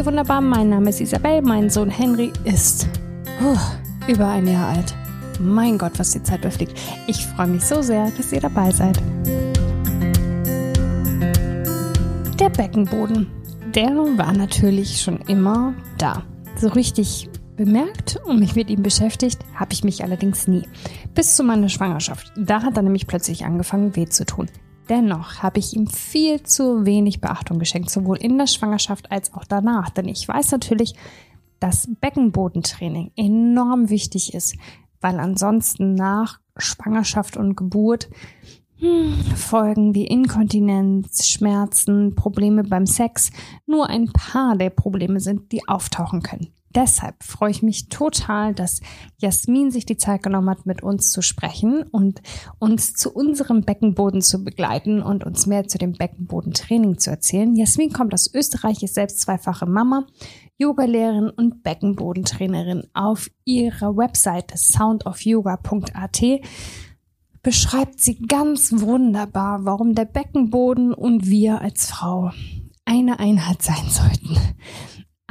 ihr wunderbar, mein Name ist Isabel, mein Sohn Henry ist uh, über ein Jahr alt. Mein Gott, was die Zeit durchfliegt. Ich freue mich so sehr, dass ihr dabei seid. Der Beckenboden, der war natürlich schon immer da. So richtig bemerkt und mich mit ihm beschäftigt habe ich mich allerdings nie. Bis zu meiner Schwangerschaft. Da hat er nämlich plötzlich angefangen weh zu tun. Dennoch habe ich ihm viel zu wenig Beachtung geschenkt, sowohl in der Schwangerschaft als auch danach. Denn ich weiß natürlich, dass Beckenbodentraining enorm wichtig ist, weil ansonsten nach Schwangerschaft und Geburt hm, Folgen wie Inkontinenz, Schmerzen, Probleme beim Sex nur ein paar der Probleme sind, die auftauchen können. Deshalb freue ich mich total, dass Jasmin sich die Zeit genommen hat, mit uns zu sprechen und uns zu unserem Beckenboden zu begleiten und uns mehr zu dem Beckenbodentraining zu erzählen. Jasmin kommt aus Österreich, ist selbst zweifache Mama, Yogalehrerin und Beckenbodentrainerin. Auf ihrer Webseite soundofyoga.at beschreibt sie ganz wunderbar, warum der Beckenboden und wir als Frau eine Einheit sein sollten.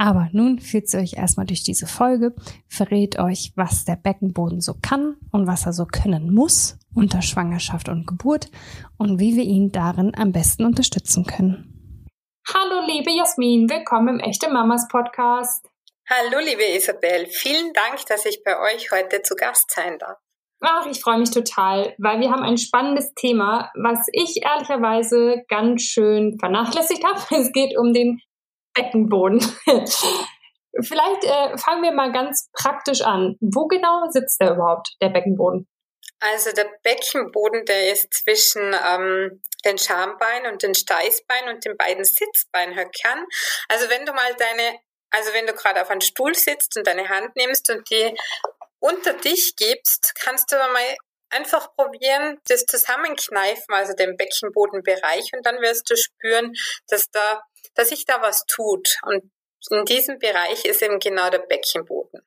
Aber nun führt sie euch erstmal durch diese Folge, verrät euch, was der Beckenboden so kann und was er so können muss unter Schwangerschaft und Geburt und wie wir ihn darin am besten unterstützen können. Hallo liebe Jasmin, willkommen im Echte Mamas Podcast. Hallo liebe Isabel, vielen Dank, dass ich bei euch heute zu Gast sein darf. Ach, ich freue mich total, weil wir haben ein spannendes Thema, was ich ehrlicherweise ganz schön vernachlässigt habe. Es geht um den Beckenboden. Vielleicht äh, fangen wir mal ganz praktisch an. Wo genau sitzt der überhaupt, der Beckenboden? Also der Beckenboden, der ist zwischen ähm, den Schambein und den Steißbein und den beiden Sitzbeinhöckern. Also wenn du mal deine, also wenn du gerade auf einem Stuhl sitzt und deine Hand nimmst und die unter dich gibst, kannst du mal einfach probieren, das Zusammenkneifen, also den Beckenbodenbereich, und dann wirst du spüren, dass da dass sich da was tut. Und in diesem Bereich ist eben genau der Beckenboden.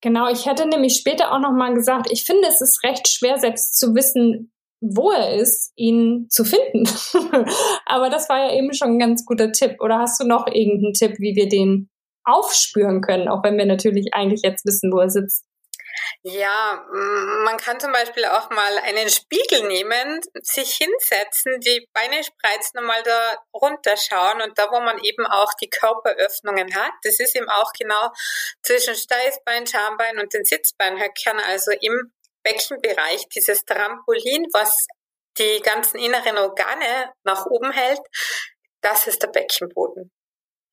Genau, ich hätte nämlich später auch nochmal gesagt, ich finde, es ist recht schwer, selbst zu wissen, wo er ist, ihn zu finden. Aber das war ja eben schon ein ganz guter Tipp. Oder hast du noch irgendeinen Tipp, wie wir den aufspüren können, auch wenn wir natürlich eigentlich jetzt wissen, wo er sitzt? Ja, man kann zum Beispiel auch mal einen Spiegel nehmen, sich hinsetzen, die Beine spreizen und mal da runterschauen und da, wo man eben auch die Körperöffnungen hat, das ist eben auch genau zwischen Steißbein, Schambein und den Sitzbeinhöckern, also im Beckenbereich, dieses Trampolin, was die ganzen inneren Organe nach oben hält, das ist der Beckenboden.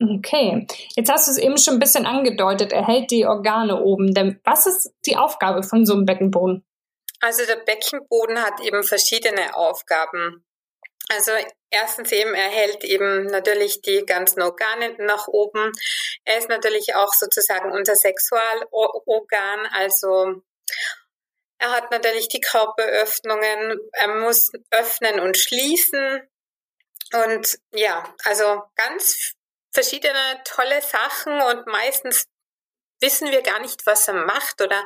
Okay, jetzt hast du es eben schon ein bisschen angedeutet, er hält die Organe oben. Denn was ist die Aufgabe von so einem Beckenboden? Also der Beckenboden hat eben verschiedene Aufgaben. Also erstens eben, er hält eben natürlich die ganzen Organe nach oben. Er ist natürlich auch sozusagen unser Sexualorgan, also er hat natürlich die Körperöffnungen, er muss öffnen und schließen. Und ja, also ganz verschiedene tolle Sachen und meistens wissen wir gar nicht, was er macht oder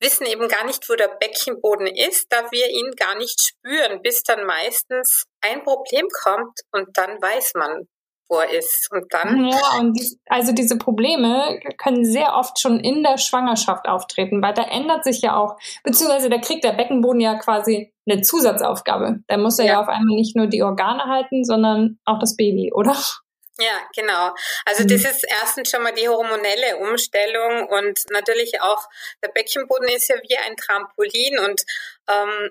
wissen eben gar nicht, wo der Beckenboden ist, da wir ihn gar nicht spüren, bis dann meistens ein Problem kommt und dann weiß man, wo er ist. Und dann. Ja, und also diese Probleme können sehr oft schon in der Schwangerschaft auftreten, weil da ändert sich ja auch, beziehungsweise da kriegt der Beckenboden ja quasi eine Zusatzaufgabe. Da muss er ja, ja auf einmal nicht nur die Organe halten, sondern auch das Baby, oder? Ja, genau. Also das mhm. ist erstens schon mal die hormonelle Umstellung und natürlich auch der Beckenboden ist ja wie ein Trampolin und ähm,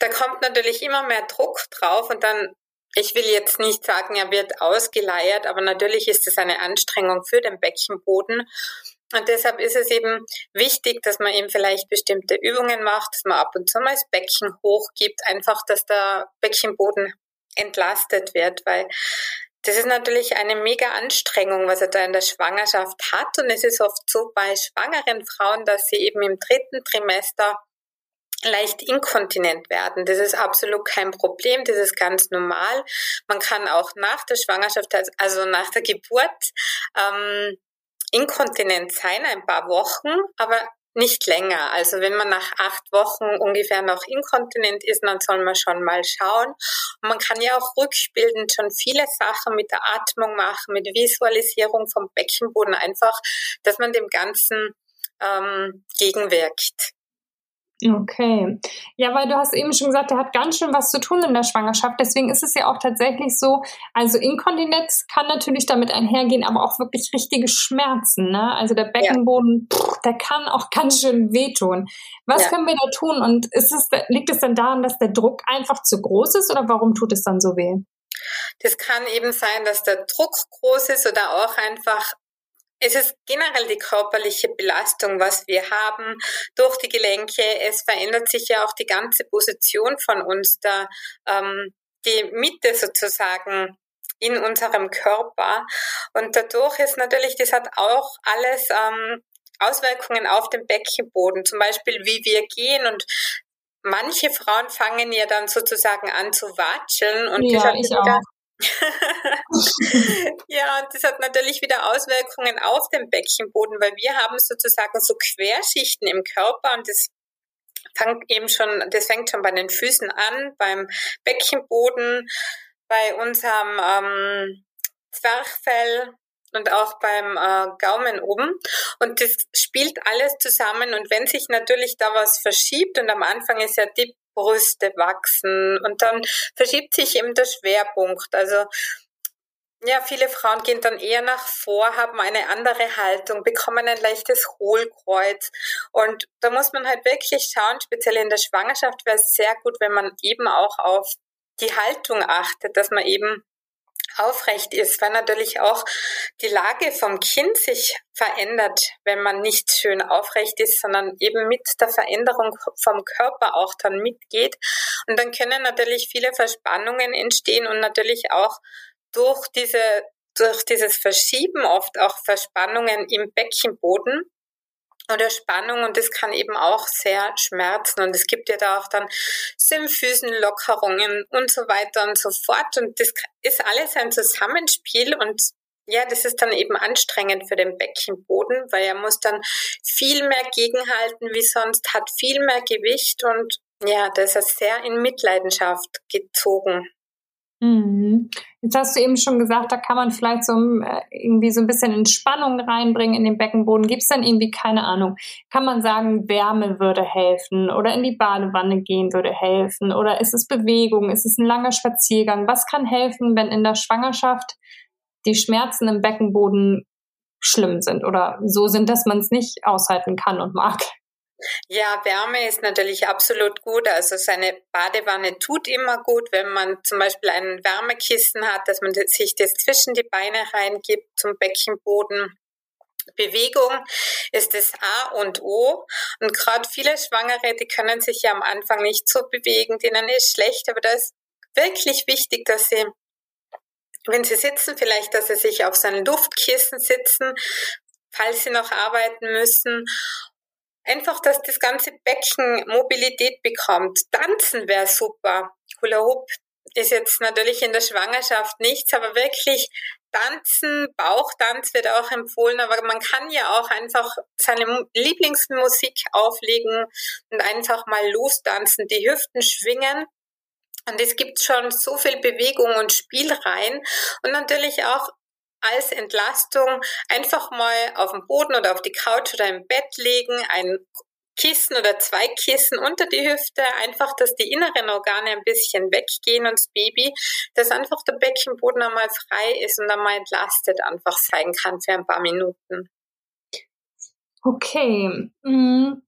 da kommt natürlich immer mehr Druck drauf und dann, ich will jetzt nicht sagen, er wird ausgeleiert, aber natürlich ist es eine Anstrengung für den Beckenboden. Und deshalb ist es eben wichtig, dass man eben vielleicht bestimmte Übungen macht, dass man ab und zu mal das Becken hochgibt, einfach, dass der Beckenboden entlastet wird, weil das ist natürlich eine mega Anstrengung, was er da in der Schwangerschaft hat. Und es ist oft so bei schwangeren Frauen, dass sie eben im dritten Trimester leicht inkontinent werden. Das ist absolut kein Problem, das ist ganz normal. Man kann auch nach der Schwangerschaft, also nach der Geburt, ähm, inkontinent sein, ein paar Wochen, aber nicht länger. Also wenn man nach acht Wochen ungefähr noch inkontinent ist, dann soll man schon mal schauen. Und man kann ja auch rückbildend schon viele Sachen mit der Atmung machen, mit Visualisierung vom Beckenboden, einfach, dass man dem Ganzen ähm, gegenwirkt. Okay. Ja, weil du hast eben schon gesagt, er hat ganz schön was zu tun in der Schwangerschaft. Deswegen ist es ja auch tatsächlich so, also Inkontinenz kann natürlich damit einhergehen, aber auch wirklich richtige Schmerzen. Ne? Also der Beckenboden, ja. pff, der kann auch ganz schön wehtun. Was ja. können wir da tun? Und ist es, liegt es dann daran, dass der Druck einfach zu groß ist oder warum tut es dann so weh? Das kann eben sein, dass der Druck groß ist oder auch einfach es ist generell die körperliche Belastung, was wir haben durch die Gelenke. Es verändert sich ja auch die ganze Position von uns, da ähm, die Mitte sozusagen in unserem Körper. Und dadurch ist natürlich, das hat auch alles ähm, Auswirkungen auf den Beckenboden, zum Beispiel wie wir gehen und manche Frauen fangen ja dann sozusagen an zu watscheln und ja, das hat. ja, und das hat natürlich wieder Auswirkungen auf den Beckenboden, weil wir haben sozusagen so Querschichten im Körper und das fängt eben schon, das fängt schon bei den Füßen an, beim Beckenboden, bei unserem ähm, Zwerchfell und auch beim äh, Gaumen oben. Und das spielt alles zusammen. Und wenn sich natürlich da was verschiebt, und am Anfang ist ja die Brüste wachsen und dann verschiebt sich eben der Schwerpunkt. Also ja, viele Frauen gehen dann eher nach vor, haben eine andere Haltung, bekommen ein leichtes Hohlkreuz. Und da muss man halt wirklich schauen, speziell in der Schwangerschaft wäre es sehr gut, wenn man eben auch auf die Haltung achtet, dass man eben aufrecht ist, weil natürlich auch die Lage vom Kind sich verändert, wenn man nicht schön aufrecht ist, sondern eben mit der Veränderung vom Körper auch dann mitgeht. Und dann können natürlich viele Verspannungen entstehen und natürlich auch durch diese durch dieses Verschieben oft auch Verspannungen im Beckenboden oder Spannung und das kann eben auch sehr schmerzen und es gibt ja da auch dann Symphysenlockerungen und so weiter und so fort und das ist alles ein Zusammenspiel und ja, das ist dann eben anstrengend für den Beckenboden, weil er muss dann viel mehr gegenhalten wie sonst, hat viel mehr Gewicht und ja, da ist er sehr in Mitleidenschaft gezogen. Mhm. Jetzt hast du eben schon gesagt, da kann man vielleicht so äh, irgendwie so ein bisschen Entspannung reinbringen in den Beckenboden. Gibt es dann irgendwie, keine Ahnung, kann man sagen, Wärme würde helfen oder in die Badewanne gehen würde helfen oder ist es Bewegung, ist es ein langer Spaziergang? Was kann helfen, wenn in der Schwangerschaft die Schmerzen im Beckenboden schlimm sind oder so sind, dass man es nicht aushalten kann und mag? Ja, Wärme ist natürlich absolut gut. Also seine Badewanne tut immer gut, wenn man zum Beispiel ein Wärmekissen hat, dass man sich das zwischen die Beine reingibt zum Beckenboden. Bewegung ist das A und O. Und gerade viele Schwangere, die können sich ja am Anfang nicht so bewegen, denen ist schlecht, aber da ist wirklich wichtig, dass sie wenn sie sitzen, vielleicht, dass sie sich auf so ein Luftkissen sitzen, falls sie noch arbeiten müssen Einfach, dass das ganze Becken Mobilität bekommt. Tanzen wäre super. Hula Hoop ist jetzt natürlich in der Schwangerschaft nichts, aber wirklich Tanzen, Bauchtanz wird auch empfohlen, aber man kann ja auch einfach seine Lieblingsmusik auflegen und einfach mal lostanzen, die Hüften schwingen. Und es gibt schon so viel Bewegung und Spiel rein und natürlich auch als Entlastung einfach mal auf dem Boden oder auf die Couch oder im Bett legen, ein Kissen oder zwei Kissen unter die Hüfte, einfach, dass die inneren Organe ein bisschen weggehen und das Baby, dass einfach der Beckenboden einmal frei ist und einmal entlastet einfach sein kann für ein paar Minuten. Okay. Mm.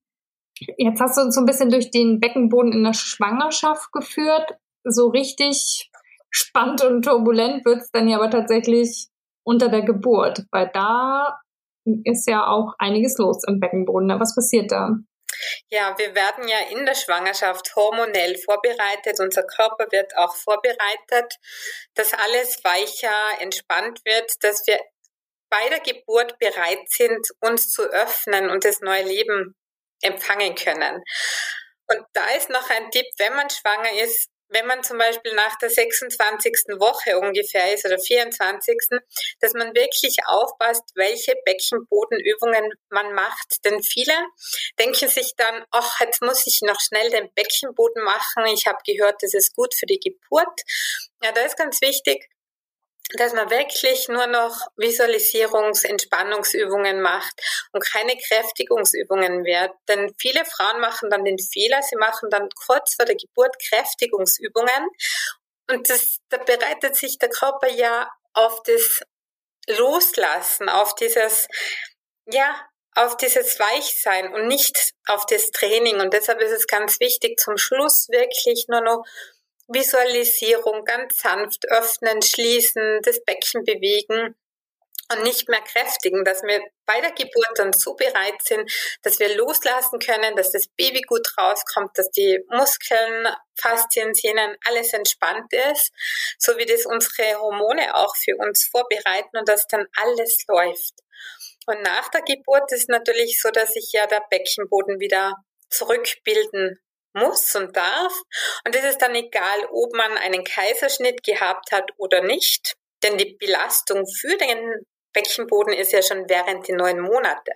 Jetzt hast du uns so ein bisschen durch den Beckenboden in der Schwangerschaft geführt. So richtig spannend und turbulent wird es dann ja aber tatsächlich unter der Geburt, weil da ist ja auch einiges los im Beckenboden. Was passiert da? Ja, wir werden ja in der Schwangerschaft hormonell vorbereitet. Unser Körper wird auch vorbereitet, dass alles weicher, entspannt wird, dass wir bei der Geburt bereit sind, uns zu öffnen und das neue Leben empfangen können. Und da ist noch ein Tipp, wenn man schwanger ist, wenn man zum Beispiel nach der 26. Woche ungefähr ist oder 24., dass man wirklich aufpasst, welche Beckenbodenübungen man macht. Denn viele denken sich dann, ach, jetzt muss ich noch schnell den Beckenboden machen. Ich habe gehört, das ist gut für die Geburt. Ja, da ist ganz wichtig, dass man wirklich nur noch Visualisierungs-, Entspannungsübungen macht und keine Kräftigungsübungen mehr. Denn viele Frauen machen dann den Fehler, sie machen dann kurz vor der Geburt Kräftigungsübungen und das, da bereitet sich der Körper ja auf das Loslassen, auf dieses, ja, auf dieses Weichsein und nicht auf das Training. Und deshalb ist es ganz wichtig, zum Schluss wirklich nur noch Visualisierung ganz sanft öffnen, schließen, das Becken bewegen und nicht mehr kräftigen, dass wir bei der Geburt dann so bereit sind, dass wir loslassen können, dass das Baby gut rauskommt, dass die Muskeln, Faszien, Sehnen, alles entspannt ist, so wie das unsere Hormone auch für uns vorbereiten und dass dann alles läuft. Und nach der Geburt ist natürlich so, dass sich ja der Beckenboden wieder zurückbilden muss und darf. Und es ist dann egal, ob man einen Kaiserschnitt gehabt hat oder nicht, denn die Belastung für den Beckenboden ist ja schon während die neun Monate.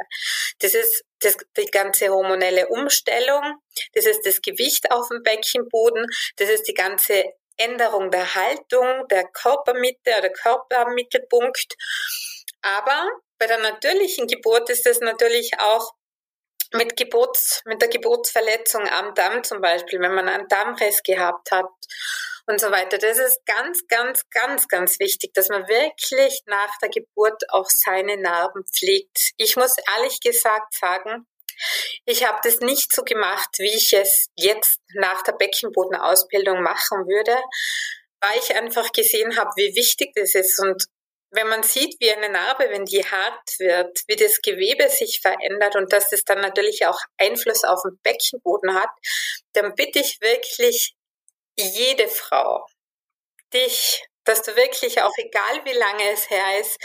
Das ist das, die ganze hormonelle Umstellung, das ist das Gewicht auf dem Beckenboden, das ist die ganze Änderung der Haltung, der Körpermitte oder Körpermittelpunkt. Aber bei der natürlichen Geburt ist es natürlich auch mit Geburts, mit der Geburtsverletzung am Damm zum Beispiel, wenn man einen Dammriss gehabt hat und so weiter. Das ist ganz, ganz, ganz, ganz wichtig, dass man wirklich nach der Geburt auch seine Narben pflegt. Ich muss ehrlich gesagt sagen, ich habe das nicht so gemacht, wie ich es jetzt nach der Beckenbodenausbildung machen würde, weil ich einfach gesehen habe, wie wichtig das ist und wenn man sieht, wie eine Narbe, wenn die hart wird, wie das Gewebe sich verändert und dass es dann natürlich auch Einfluss auf den Beckenboden hat, dann bitte ich wirklich jede Frau, dich, dass du wirklich auch egal wie lange es her ist,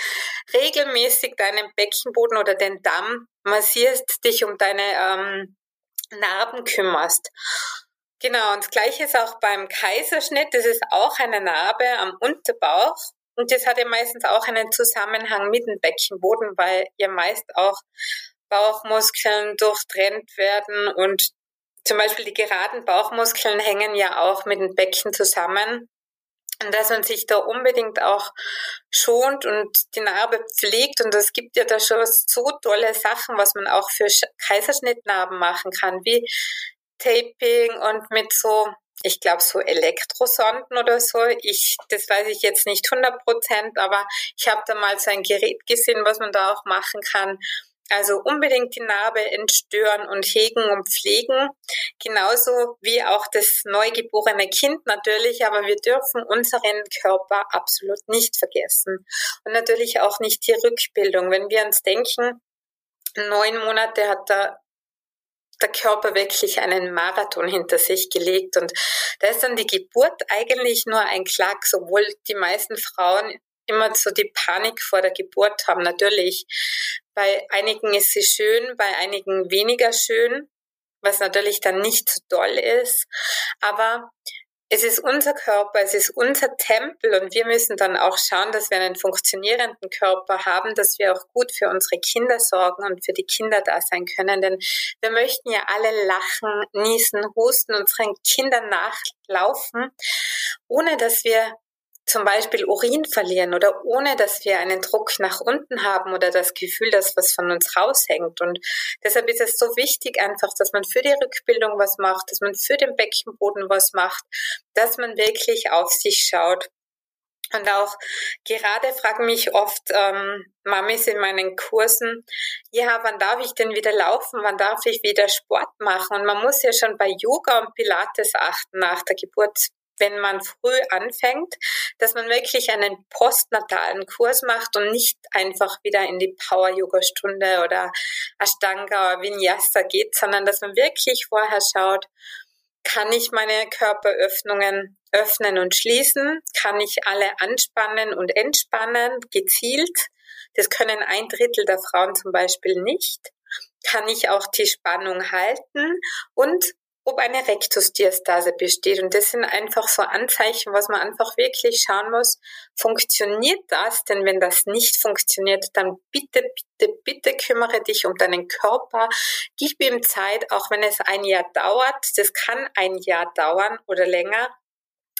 regelmäßig deinen Beckenboden oder den Damm massierst, dich um deine ähm, Narben kümmerst. Genau, und das gleiche ist auch beim Kaiserschnitt. Das ist auch eine Narbe am Unterbauch. Und das hat ja meistens auch einen Zusammenhang mit dem Beckenboden, weil ja meist auch Bauchmuskeln durchtrennt werden und zum Beispiel die geraden Bauchmuskeln hängen ja auch mit dem Becken zusammen. Und dass man sich da unbedingt auch schont und die Narbe pflegt. Und es gibt ja da schon so tolle Sachen, was man auch für Kaiserschnittnarben machen kann, wie Taping und mit so ich glaube, so Elektrosonden oder so. Ich, das weiß ich jetzt nicht 100 Prozent, aber ich habe da mal so ein Gerät gesehen, was man da auch machen kann. Also unbedingt die Narbe entstören und hegen und pflegen. Genauso wie auch das neugeborene Kind natürlich, aber wir dürfen unseren Körper absolut nicht vergessen. Und natürlich auch nicht die Rückbildung. Wenn wir uns denken, neun Monate hat da der Körper wirklich einen Marathon hinter sich gelegt und da ist dann die Geburt eigentlich nur ein Klack, obwohl die meisten Frauen immer so die Panik vor der Geburt haben. Natürlich, bei einigen ist sie schön, bei einigen weniger schön, was natürlich dann nicht so doll ist. Aber es ist unser Körper, es ist unser Tempel und wir müssen dann auch schauen, dass wir einen funktionierenden Körper haben, dass wir auch gut für unsere Kinder sorgen und für die Kinder da sein können. Denn wir möchten ja alle lachen, niesen, husten, unseren Kindern nachlaufen, ohne dass wir zum Beispiel Urin verlieren oder ohne, dass wir einen Druck nach unten haben oder das Gefühl, dass was von uns raushängt. Und deshalb ist es so wichtig einfach, dass man für die Rückbildung was macht, dass man für den Beckenboden was macht, dass man wirklich auf sich schaut. Und auch gerade fragen mich oft ähm, Mamis in meinen Kursen, ja, wann darf ich denn wieder laufen? Wann darf ich wieder Sport machen? Und man muss ja schon bei Yoga und Pilates achten nach der Geburt wenn man früh anfängt, dass man wirklich einen postnatalen Kurs macht und nicht einfach wieder in die Power-Yoga-Stunde oder Ashtanga oder Vinyasa geht, sondern dass man wirklich vorher schaut, kann ich meine Körperöffnungen öffnen und schließen? Kann ich alle anspannen und entspannen, gezielt? Das können ein Drittel der Frauen zum Beispiel nicht. Kann ich auch die Spannung halten? Und ob eine Rektusdiastase besteht. Und das sind einfach so Anzeichen, was man einfach wirklich schauen muss, funktioniert das? Denn wenn das nicht funktioniert, dann bitte, bitte, bitte kümmere dich um deinen Körper. Gib ihm Zeit, auch wenn es ein Jahr dauert. Das kann ein Jahr dauern oder länger.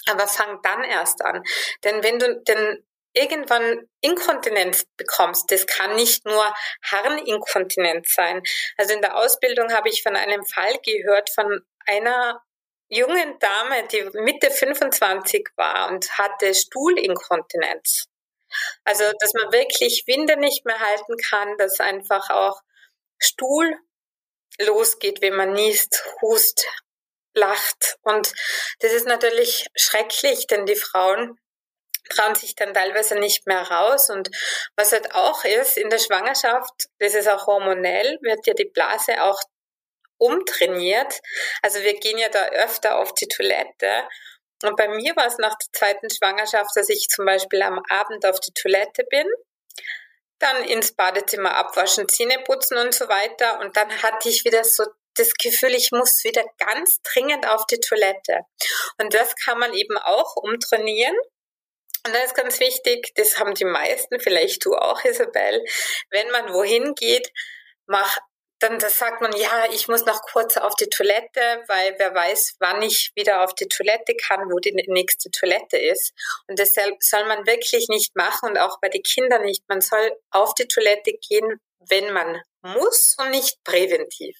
Aber fang dann erst an. Denn wenn du, denn irgendwann Inkontinenz bekommst, das kann nicht nur Harninkontinenz sein. Also in der Ausbildung habe ich von einem Fall gehört von einer jungen Dame, die Mitte 25 war und hatte Stuhlinkontinenz. Also, dass man wirklich Winde nicht mehr halten kann, dass einfach auch Stuhl losgeht, wenn man niest, hust, lacht. Und das ist natürlich schrecklich, denn die Frauen trauen sich dann teilweise nicht mehr raus. Und was halt auch ist, in der Schwangerschaft, das ist auch hormonell, wird ja die Blase auch umtrainiert. Also wir gehen ja da öfter auf die Toilette. Und bei mir war es nach der zweiten Schwangerschaft, dass ich zum Beispiel am Abend auf die Toilette bin, dann ins Badezimmer abwaschen, Zähne putzen und so weiter. Und dann hatte ich wieder so das Gefühl, ich muss wieder ganz dringend auf die Toilette. Und das kann man eben auch umtrainieren. Und da ist ganz wichtig, das haben die meisten, vielleicht du auch, Isabel, wenn man wohin geht, mach dann das sagt man, ja, ich muss noch kurz auf die Toilette, weil wer weiß, wann ich wieder auf die Toilette kann, wo die nächste Toilette ist. Und deshalb soll man wirklich nicht machen und auch bei den Kindern nicht. Man soll auf die Toilette gehen, wenn man muss und nicht präventiv.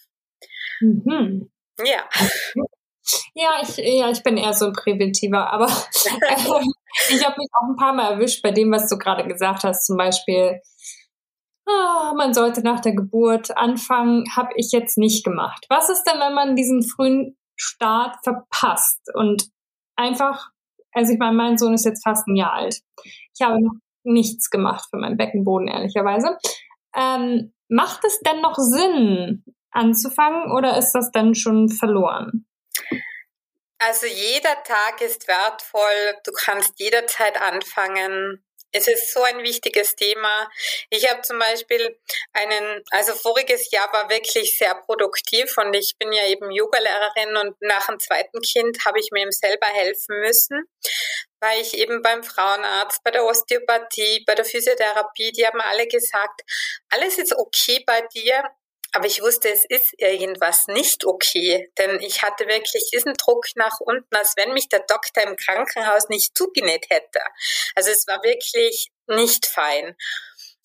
Mhm. Ja. Ja, ich, ja, ich bin eher so ein Präventiver, aber ich habe mich auch ein paar Mal erwischt bei dem, was du gerade gesagt hast. Zum Beispiel, oh, man sollte nach der Geburt anfangen, habe ich jetzt nicht gemacht. Was ist denn, wenn man diesen frühen Start verpasst und einfach, also ich meine, mein Sohn ist jetzt fast ein Jahr alt. Ich habe noch nichts gemacht für meinen Beckenboden, ehrlicherweise. Ähm, macht es denn noch Sinn, anzufangen oder ist das dann schon verloren? Also jeder Tag ist wertvoll. Du kannst jederzeit anfangen. Es ist so ein wichtiges Thema. Ich habe zum Beispiel einen, also voriges Jahr war wirklich sehr produktiv und ich bin ja eben Yogalehrerin und nach dem zweiten Kind habe ich mir eben selber helfen müssen, weil ich eben beim Frauenarzt, bei der Osteopathie, bei der Physiotherapie, die haben alle gesagt, alles ist okay bei dir, aber ich wusste, es ist irgendwas nicht okay, denn ich hatte wirklich diesen Druck nach unten, als wenn mich der Doktor im Krankenhaus nicht zugenäht hätte. Also es war wirklich nicht fein.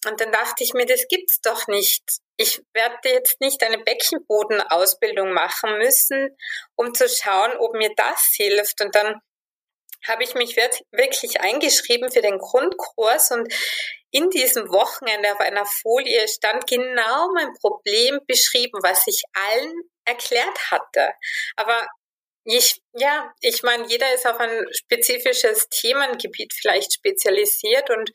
Und dann dachte ich mir, das gibt's doch nicht. Ich werde jetzt nicht eine Beckenbodenausbildung machen müssen, um zu schauen, ob mir das hilft. Und dann habe ich mich wirklich eingeschrieben für den Grundkurs und in diesem Wochenende auf einer Folie stand genau mein Problem beschrieben, was ich allen erklärt hatte. Aber ich, ja, ich meine, jeder ist auf ein spezifisches Themengebiet vielleicht spezialisiert und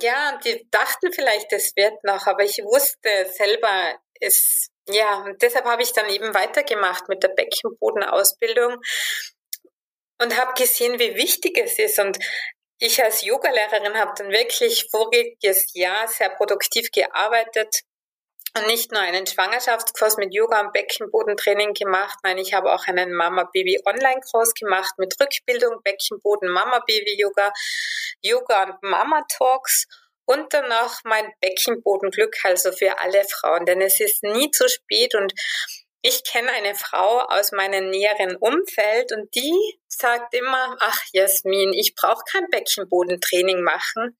ja, die dachten vielleicht, es wird noch, aber ich wusste selber, es, ja, und deshalb habe ich dann eben weitergemacht mit der Beckenbodenausbildung und habe gesehen, wie wichtig es ist. Und ich als Yogalehrerin habe dann wirklich voriges Jahr sehr produktiv gearbeitet und nicht nur einen Schwangerschaftskurs mit Yoga und Beckenbodentraining gemacht, nein, ich habe auch einen Mama-Baby-Online-Kurs gemacht mit Rückbildung, Beckenboden, Mama-Baby-Yoga, Yoga und Mama-Talks und dann auch mein Beckenbodenglück, also für alle Frauen, denn es ist nie zu spät und ich kenne eine Frau aus meinem näheren Umfeld und die sagt immer, ach Jasmin, ich brauche kein Beckenbodentraining machen.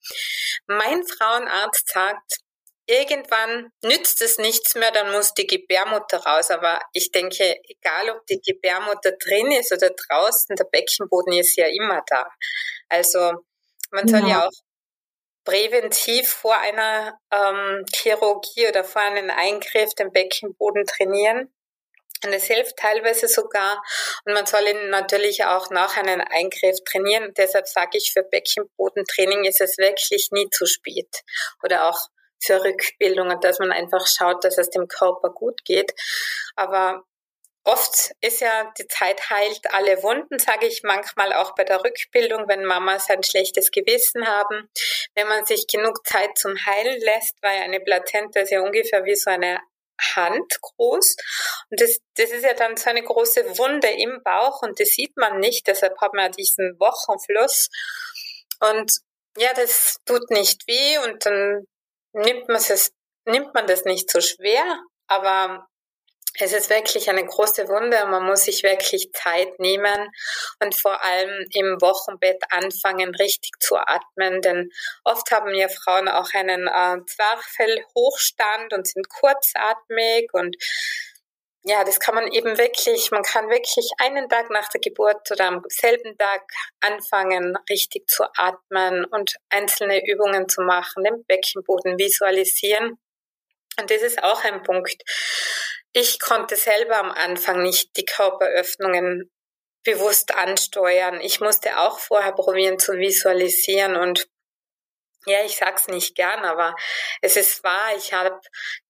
Mein Frauenarzt sagt, irgendwann nützt es nichts mehr, dann muss die Gebärmutter raus. Aber ich denke, egal ob die Gebärmutter drin ist oder draußen, der Beckenboden ist ja immer da. Also man soll ja, ja auch präventiv vor einer ähm, Chirurgie oder vor einem Eingriff den Beckenboden trainieren. Und es hilft teilweise sogar. Und man soll ihn natürlich auch nach einem Eingriff trainieren. Und deshalb sage ich, für Beckenbodentraining ist es wirklich nie zu spät. Oder auch für Rückbildungen, dass man einfach schaut, dass es dem Körper gut geht. Aber oft ist ja die Zeit heilt alle Wunden, sage ich manchmal auch bei der Rückbildung, wenn Mamas ein schlechtes Gewissen haben. Wenn man sich genug Zeit zum Heilen lässt, weil eine Plazenta ist ja ungefähr wie so eine Hand groß. Und das, das ist ja dann so eine große Wunde im Bauch und das sieht man nicht. Deshalb hat man ja diesen Wochenfluss. Und ja, das tut nicht weh und dann nimmt man es, nimmt man das nicht so schwer. Aber es ist wirklich eine große Wunde und man muss sich wirklich Zeit nehmen und vor allem im Wochenbett anfangen, richtig zu atmen. Denn oft haben ja Frauen auch einen äh, Zwerchfellhochstand und sind kurzatmig und ja, das kann man eben wirklich, man kann wirklich einen Tag nach der Geburt oder am selben Tag anfangen, richtig zu atmen und einzelne Übungen zu machen, den Beckenboden visualisieren. Und das ist auch ein Punkt ich konnte selber am Anfang nicht die Körperöffnungen bewusst ansteuern. Ich musste auch vorher probieren zu visualisieren und ja, ich sag's nicht gern, aber es ist wahr, ich habe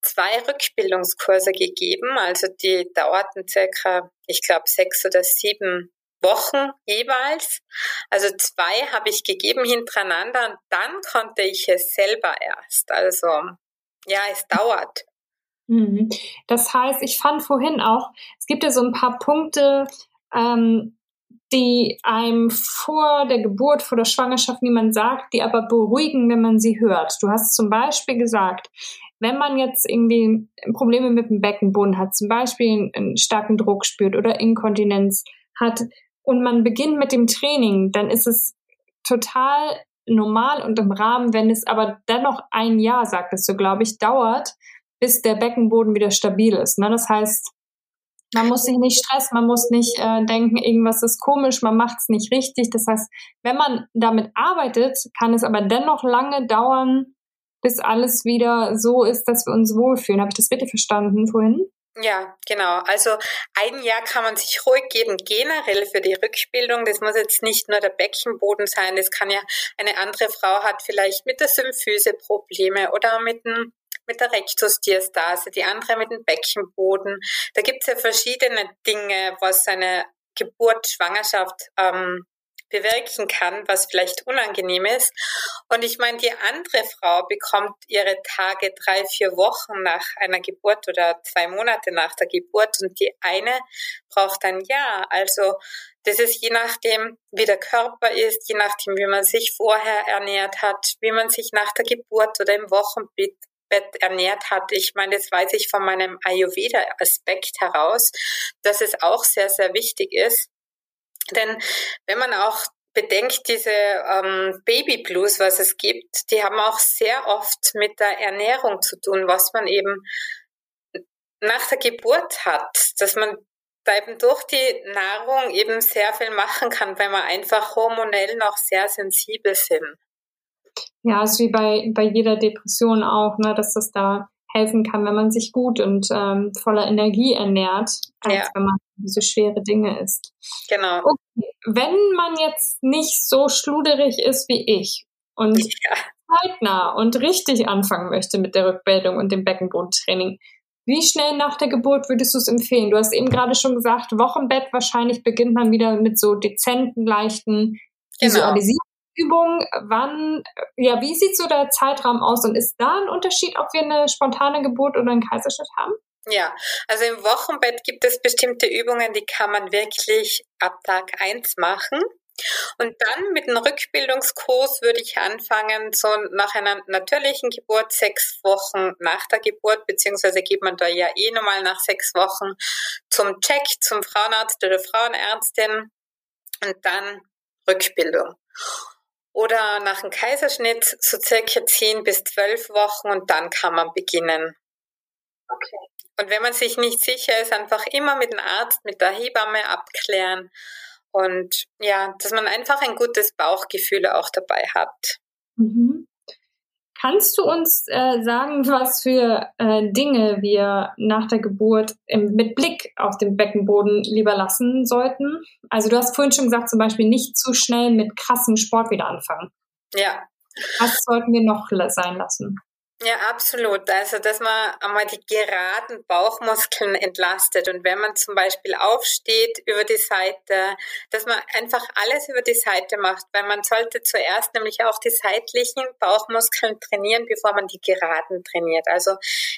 zwei Rückbildungskurse gegeben, also die dauerten circa, ich glaube, sechs oder sieben Wochen jeweils. Also zwei habe ich gegeben hintereinander und dann konnte ich es selber erst. Also ja, es dauert. Mhm. Das heißt, ich fand vorhin auch, es gibt ja so ein paar Punkte, ähm, die einem vor der Geburt, vor der Schwangerschaft niemand sagt, die aber beruhigen, wenn man sie hört. Du hast zum Beispiel gesagt, wenn man jetzt irgendwie Probleme mit dem Beckenboden hat, zum Beispiel einen starken Druck spürt oder Inkontinenz hat und man beginnt mit dem Training, dann ist es total normal und im Rahmen, wenn es aber dennoch ein Jahr, sagtest du, glaube ich, dauert, bis der Beckenboden wieder stabil ist. Ne? Das heißt, man muss sich nicht stressen, man muss nicht äh, denken, irgendwas ist komisch, man macht es nicht richtig. Das heißt, wenn man damit arbeitet, kann es aber dennoch lange dauern, bis alles wieder so ist, dass wir uns wohlfühlen. Habe ich das richtig verstanden vorhin? Ja, genau. Also ein Jahr kann man sich ruhig geben, generell für die Rückbildung. Das muss jetzt nicht nur der Beckenboden sein. Das kann ja eine andere Frau hat vielleicht mit der Symphyse Probleme oder mit dem mit der Rektusdiastase, die andere mit dem Beckenboden. Da gibt es ja verschiedene Dinge, was eine Geburt, Schwangerschaft ähm, bewirken kann, was vielleicht unangenehm ist. Und ich meine, die andere Frau bekommt ihre Tage drei, vier Wochen nach einer Geburt oder zwei Monate nach der Geburt und die eine braucht ein Jahr. Also das ist je nachdem, wie der Körper ist, je nachdem, wie man sich vorher ernährt hat, wie man sich nach der Geburt oder im Wochenbett Bett ernährt hat. Ich meine, das weiß ich von meinem Ayurveda-Aspekt heraus, dass es auch sehr, sehr wichtig ist. Denn wenn man auch bedenkt, diese ähm, Baby Blues, was es gibt, die haben auch sehr oft mit der Ernährung zu tun, was man eben nach der Geburt hat, dass man da eben durch die Nahrung eben sehr viel machen kann, weil wir einfach hormonell noch sehr sensibel sind. Ja, ist wie bei, bei jeder Depression auch, ne, dass das da helfen kann, wenn man sich gut und ähm, voller Energie ernährt, als ja. wenn man diese schwere Dinge isst. Genau. Okay. Wenn man jetzt nicht so schluderig ist wie ich und ja. zeitnah und richtig anfangen möchte mit der Rückbildung und dem Beckenbodentraining, wie schnell nach der Geburt würdest du es empfehlen? Du hast eben gerade schon gesagt, Wochenbett wahrscheinlich beginnt man wieder mit so dezenten, leichten genau. Visualisierungen Übung, wann, ja, wie sieht so der Zeitraum aus und ist da ein Unterschied, ob wir eine spontane Geburt oder einen Kaiserschnitt haben? Ja, also im Wochenbett gibt es bestimmte Übungen, die kann man wirklich ab Tag eins machen. Und dann mit dem Rückbildungskurs würde ich anfangen, so nach einer natürlichen Geburt sechs Wochen nach der Geburt, beziehungsweise geht man da ja eh nochmal nach sechs Wochen zum Check, zum Frauenarzt oder Frauenärztin und dann Rückbildung oder nach einem Kaiserschnitt so circa 10 bis 12 Wochen und dann kann man beginnen. Okay. Und wenn man sich nicht sicher ist, einfach immer mit dem Arzt, mit der Hebamme abklären und ja, dass man einfach ein gutes Bauchgefühl auch dabei hat. Mhm. Kannst du uns äh, sagen, was für äh, Dinge wir nach der Geburt im, mit Blick auf den Beckenboden lieber lassen sollten? Also du hast vorhin schon gesagt, zum Beispiel nicht zu schnell mit krassem Sport wieder anfangen. Ja. Was sollten wir noch sein lassen? Ja, absolut. Also, dass man einmal die geraden Bauchmuskeln entlastet und wenn man zum Beispiel aufsteht über die Seite, dass man einfach alles über die Seite macht, weil man sollte zuerst nämlich auch die seitlichen Bauchmuskeln trainieren, bevor man die geraden trainiert. Also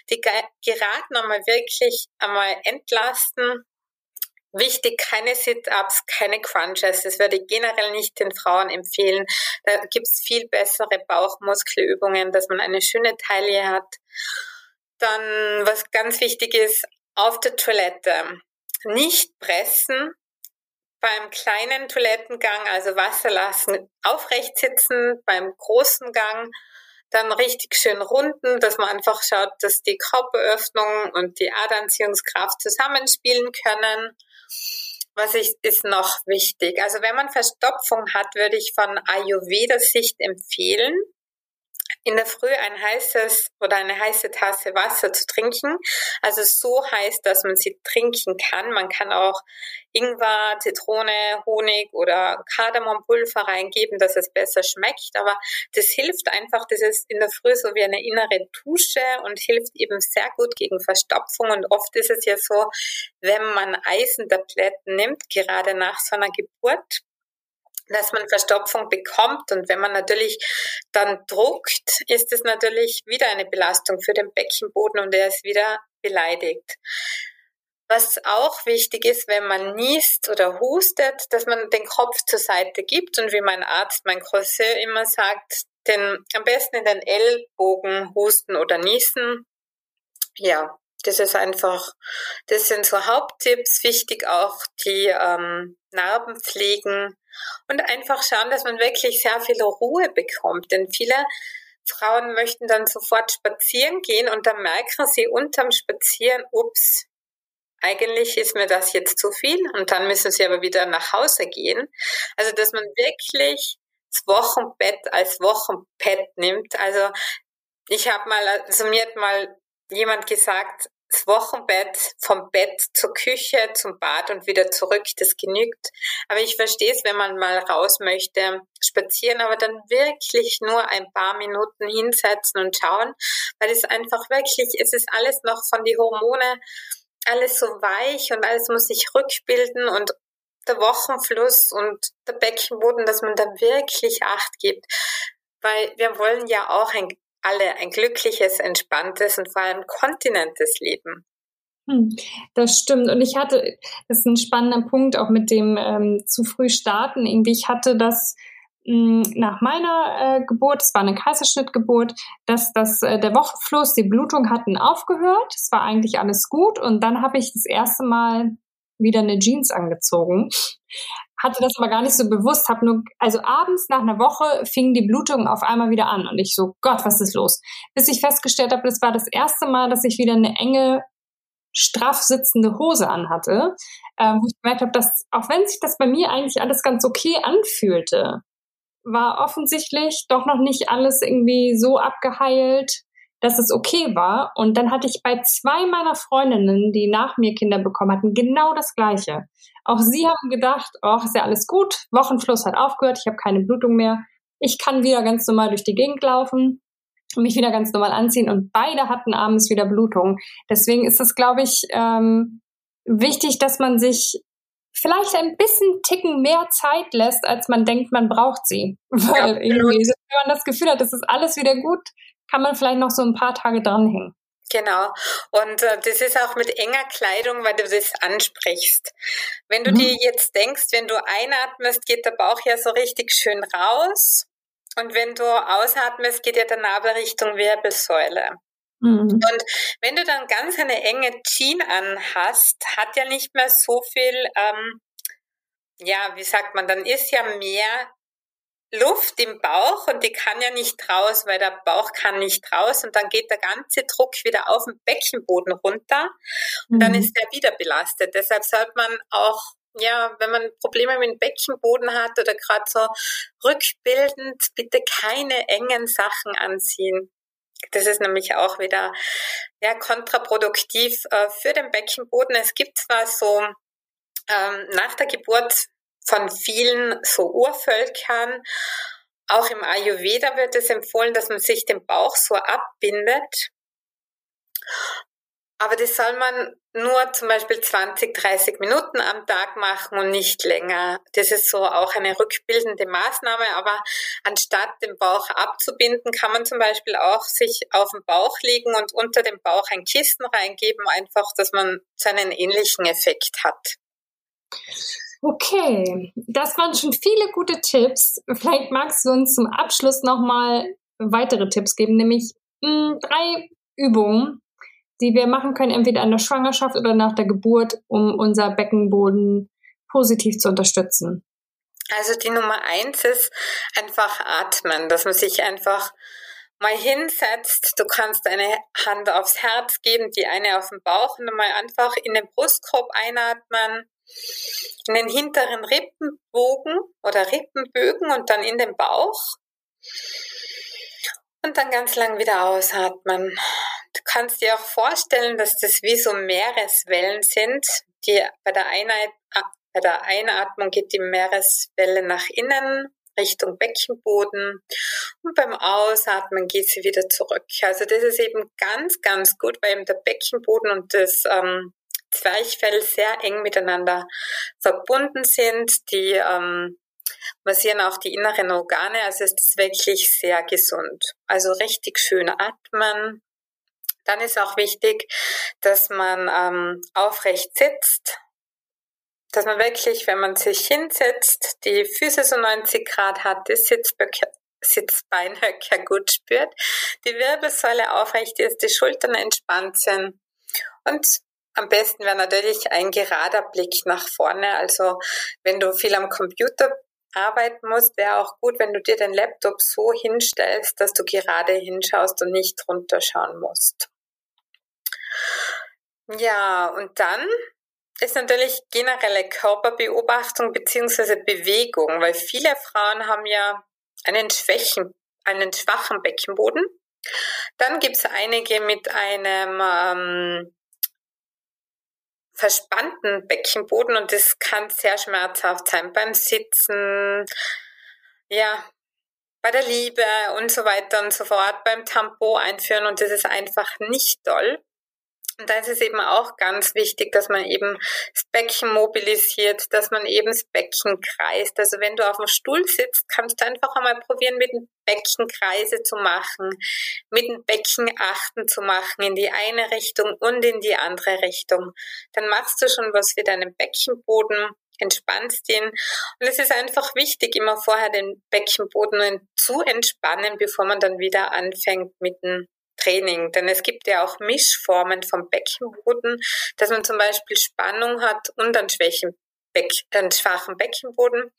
die geraden einmal wirklich einmal entlasten Wichtig, keine Sit-ups, keine Crunches. Das würde ich generell nicht den Frauen empfehlen. Da gibt's viel bessere Bauchmuskelübungen, dass man eine schöne Taille hat. Dann, was ganz wichtig ist, auf der Toilette nicht pressen. Beim kleinen Toilettengang, also Wasser lassen, aufrecht sitzen. Beim großen Gang dann richtig schön runden, dass man einfach schaut, dass die Körperöffnung und die Aderanziehungskraft zusammenspielen können. Was ich, ist noch wichtig? Also wenn man Verstopfung hat, würde ich von Ayurveda-Sicht empfehlen, in der Früh ein heißes oder eine heiße Tasse Wasser zu trinken. Also so heiß, dass man sie trinken kann. Man kann auch Ingwer, Zitrone, Honig oder Kardemompulver reingeben, dass es besser schmeckt. Aber das hilft einfach, das ist in der Früh so wie eine innere Dusche und hilft eben sehr gut gegen Verstopfung. Und oft ist es ja so, wenn man Eisentabletten nimmt, gerade nach so einer Geburt, dass man Verstopfung bekommt. Und wenn man natürlich dann druckt, ist es natürlich wieder eine Belastung für den Beckenboden und er ist wieder beleidigt. Was auch wichtig ist, wenn man niest oder hustet, dass man den Kopf zur Seite gibt und wie mein Arzt, mein Cousin immer sagt, den, am besten in den Ellbogen husten oder niesen. Ja, das ist einfach, das sind so Haupttipps. Wichtig auch die ähm, Narben pflegen und einfach schauen, dass man wirklich sehr viel Ruhe bekommt. Denn viele Frauen möchten dann sofort spazieren gehen und dann merken sie unterm Spazieren, ups, eigentlich ist mir das jetzt zu viel und dann müssen sie aber wieder nach Hause gehen. Also, dass man wirklich das Wochenbett als Wochenbett nimmt. Also, ich habe mal, also mir hat mal jemand gesagt, Wochenbett vom Bett zur Küche, zum Bad und wieder zurück, das genügt. Aber ich verstehe es, wenn man mal raus möchte, spazieren, aber dann wirklich nur ein paar Minuten hinsetzen und schauen, weil es einfach wirklich, es ist alles noch von die Hormone, alles so weich und alles muss sich rückbilden und der Wochenfluss und der Beckenboden, dass man da wirklich Acht gibt. Weil wir wollen ja auch ein alle ein glückliches, entspanntes und vor allem kontinentes Leben. Hm, das stimmt. Und ich hatte, das ist ein spannender Punkt auch mit dem ähm, zu früh starten. Irgendwie, ich hatte das mh, hm, nach meiner äh, Geburt, es war eine Kaiserschnittgeburt, dass das, äh, der Wochenfluss, die Blutung hatten aufgehört. Es war eigentlich alles gut. Und dann habe ich das erste Mal wieder eine Jeans angezogen hatte das aber gar nicht so bewusst, habe nur, also abends nach einer Woche fing die Blutung auf einmal wieder an und ich so, Gott, was ist los? Bis ich festgestellt habe, das war das erste Mal, dass ich wieder eine enge, straff sitzende Hose anhatte, äh, wo ich gemerkt habe, dass, auch wenn sich das bei mir eigentlich alles ganz okay anfühlte, war offensichtlich doch noch nicht alles irgendwie so abgeheilt, dass es okay war. Und dann hatte ich bei zwei meiner Freundinnen, die nach mir Kinder bekommen hatten, genau das Gleiche. Auch sie haben gedacht, oh, ist ja alles gut, Wochenfluss hat aufgehört, ich habe keine Blutung mehr, ich kann wieder ganz normal durch die Gegend laufen und mich wieder ganz normal anziehen und beide hatten abends wieder Blutung. Deswegen ist es, glaube ich, ähm, wichtig, dass man sich vielleicht ein bisschen Ticken mehr Zeit lässt, als man denkt, man braucht sie. Weil irgendwie, wenn man das Gefühl hat, es ist alles wieder gut, kann man vielleicht noch so ein paar Tage dranhängen. Genau. Und äh, das ist auch mit enger Kleidung, weil du das ansprichst. Wenn du mhm. dir jetzt denkst, wenn du einatmest, geht der Bauch ja so richtig schön raus. Und wenn du ausatmest, geht ja der Nabel Richtung Wirbelsäule. Mhm. Und wenn du dann ganz eine enge Jean anhast, hat ja nicht mehr so viel, ähm, ja, wie sagt man, dann ist ja mehr Luft im Bauch und die kann ja nicht raus, weil der Bauch kann nicht raus und dann geht der ganze Druck wieder auf den Beckenboden runter und mhm. dann ist der wieder belastet. Deshalb sollte man auch, ja, wenn man Probleme mit dem Beckenboden hat oder gerade so rückbildend, bitte keine engen Sachen anziehen. Das ist nämlich auch wieder ja, kontraproduktiv äh, für den Beckenboden. Es gibt zwar so ähm, nach der Geburt von vielen so Urvölkern. auch im Ayurveda wird es empfohlen, dass man sich den Bauch so abbindet. Aber das soll man nur zum Beispiel 20, 30 Minuten am Tag machen und nicht länger. Das ist so auch eine rückbildende Maßnahme. Aber anstatt den Bauch abzubinden, kann man zum Beispiel auch sich auf den Bauch legen und unter dem Bauch ein Kissen reingeben, einfach, dass man so einen ähnlichen Effekt hat. Okay, das waren schon viele gute Tipps. Vielleicht magst du uns zum Abschluss nochmal weitere Tipps geben, nämlich mh, hm, drei Übungen, die wir machen können, entweder in der Schwangerschaft oder nach der Geburt, um unser Beckenboden positiv zu unterstützen. Also die Nummer eins ist einfach atmen, dass man sich einfach mal hinsetzt. Du kannst eine Hand aufs Herz geben, die eine auf den Bauch und mal einfach in den Brustkorb einatmen, in den hinteren Rippenbogen oder Rippenbögen und dann in den Bauch. Und dann ganz lang wieder ausatmen. Du kannst dir auch vorstellen, dass das wie so Meereswellen sind, die bei der, Einheit, bei der Einatmung geht die Meereswelle nach innen Richtung Beckenboden und beim Ausatmen geht sie wieder zurück. Also das ist eben ganz, ganz gut, weil eben der Beckenboden und das ähm, Zwerchfell sehr eng miteinander verbunden sind. Die ähm, massieren auch die inneren Organe, also ist es wirklich sehr gesund. Also richtig schön atmen, dann ist auch wichtig, dass man ähm, aufrecht sitzt, dass man wirklich, wenn man sich hinsetzt, die Füße so 90 Grad hat, die Sitzböcke, Sitzbeinhöcker gut spürt, die Wirbelsäule aufrecht ist, die Schultern entspannt sind und am besten wäre natürlich ein gerader Blick nach vorne. Also wenn du viel am Computer arbeiten musst, wäre auch gut, wenn du dir den Laptop so hinstellst, dass du gerade hinschaust und nicht runterschauen musst. Ja, und dann ist natürlich generelle Körperbeobachtung beziehungsweise Bewegung, weil viele Frauen haben ja einen schwächen, einen schwachen Beckenboden. Dann gibt es einige mit einem ähm, verspannten Beckenboden und das kann sehr schmerzhaft sein beim Sitzen, ja, bei der Liebe und so weiter und so fort, beim Tampon einführen und das ist einfach nicht toll. Und da ist es eben auch ganz wichtig, dass man eben das Becken mobilisiert, dass man eben das Becken kreist. Also wenn du auf dem Stuhl sitzt, kannst du einfach einmal probieren, mit dem Becken Kreise zu machen, mit dem Becken Achten zu machen, in die eine Richtung und in die andere Richtung. Dann machst du schon was für deinen Beckenboden, entspannst ihn. Und es ist einfach wichtig, immer vorher den Beckenboden zu entspannen, bevor man dann wieder anfängt mit dem Training. Denn es gibt ja auch Mischformen vom Beckenboden, dass man zum Beispiel Spannung hat und einen, schwächen Beck, einen schwachen Beckenboden.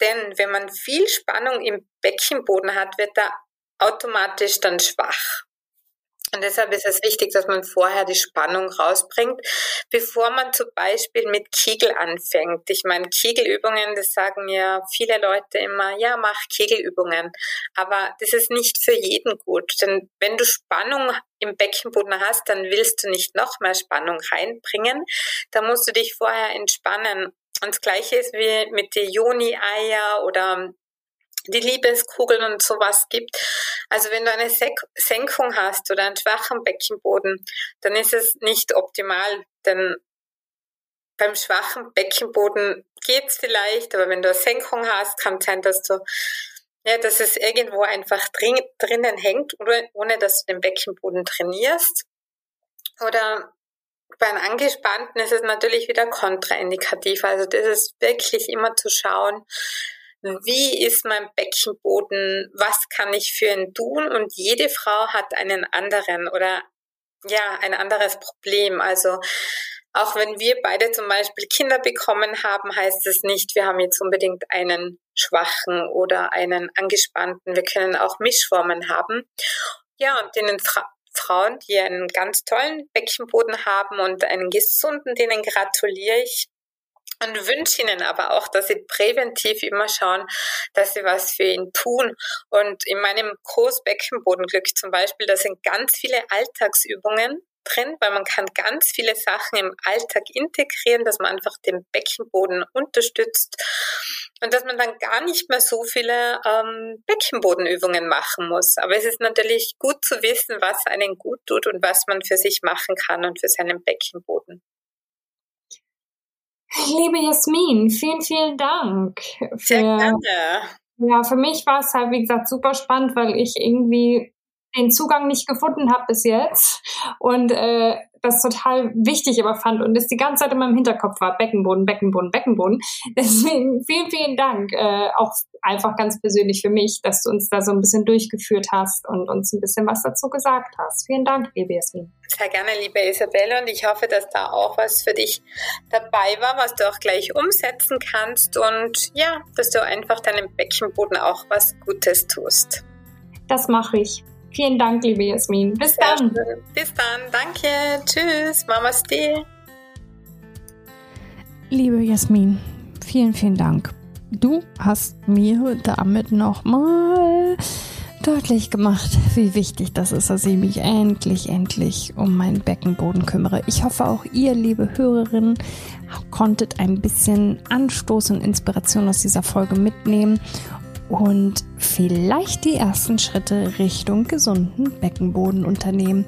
Denn wenn man viel Spannung im Beckenboden hat, wird er automatisch dann schwach. Und deshalb ist es wichtig, dass man vorher die Spannung rausbringt, bevor man zum Beispiel mit Kegel anfängt. Ich meine, Kegelübungen, das sagen ja viele Leute immer, ja, mach Kegelübungen. Aber das ist nicht für jeden gut. Denn wenn du Spannung im Beckenboden hast, dann willst du nicht noch mehr Spannung reinbringen. Da musst du dich vorher entspannen. Und das Gleiche ist wie mit den Joni-Eier oder die Liebeskugeln und sowas gibt. Also wenn du eine Senkung hast oder einen schwachen Beckenboden, dann ist es nicht optimal, denn beim schwachen Beckenboden geht's vielleicht, aber wenn du eine Senkung hast, kann es sein, dass du ja, dass es irgendwo einfach drin, drinnen hängt, ohne dass du den Beckenboden trainierst. Oder bei einem Angespannten ist es natürlich wieder kontraindikativ. Also das ist wirklich immer zu schauen, wie ist mein Beckenboden, was kann ich für ihn tun und jede Frau hat einen anderen oder ja, ein anderes Problem. Also auch wenn wir beide zum Beispiel Kinder bekommen haben, heißt es nicht, wir haben jetzt unbedingt einen schwachen oder einen angespannten. Wir können auch Mischformen haben. Ja, und den Fra Frauen, die einen ganz tollen Beckenboden haben und einen gesunden, denen gratuliere ich und wünsche ihnen aber auch, dass sie präventiv immer schauen, dass sie was für ihn tun. Und in meinem Kurs Beckenbodenglück zum Beispiel, da sind ganz viele Alltagsübungen, drin, weil man kann ganz viele Sachen im Alltag integrieren, dass man einfach den Beckenboden unterstützt und dass man dann gar nicht mehr so viele ähm, Beckenbodenübungen machen muss. Aber es ist natürlich gut zu wissen, was einen gut tut und was man für sich machen kann und für seinen Beckenboden. Liebe Jasmin, vielen, vielen Dank. Für, Sehr gerne. Ja, für mich war es halt, wie gesagt, super spannend, weil ich irgendwie den Zugang nicht gefunden habe bis jetzt und äh, das total wichtig aber fand und es die ganze Zeit in meinem Hinterkopf war, Beckenboden, Beckenboden, Beckenboden. Deswegen vielen, vielen Dank, äh, auch einfach ganz persönlich für mich, dass du uns da so ein bisschen durchgeführt hast und uns ein bisschen was dazu gesagt hast. Vielen Dank, liebe Jasmin. Sehr gerne, liebe Isabelle, und ich hoffe, dass da auch was für dich dabei war, was du auch gleich umsetzen kannst und ja, dass du einfach deinem Beckenboden auch was Gutes tust. Das mache ich. Vielen Dank, liebe Jasmin. Bis dann. Bis dann. Danke. Tschüss. Namaste. Liebe Jasmin, vielen, vielen Dank. Du hast mir damit nochmal deutlich gemacht, wie wichtig das ist, dass ich mich endlich, endlich um meinen Beckenboden kümmere. Ich hoffe auch ihr, liebe Hörerinnen, konntet ein bisschen Anstoß und Inspiration aus dieser Folge mitnehmen und vielleicht die ersten Schritte Richtung gesunden Beckenboden unternehmen.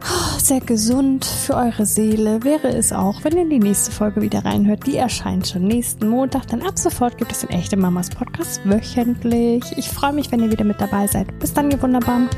Ah, sehr gesund für eure Seele wäre es auch, wenn ihr die nächste Folge wieder reinhört. Die erscheint schon nächsten Montag. Denn ab sofort gibt es den Echte Mamas Podcast wöchentlich. Ich freue mich, wenn ihr wieder mit dabei seid. Bis dann, ihr Wunderbaren.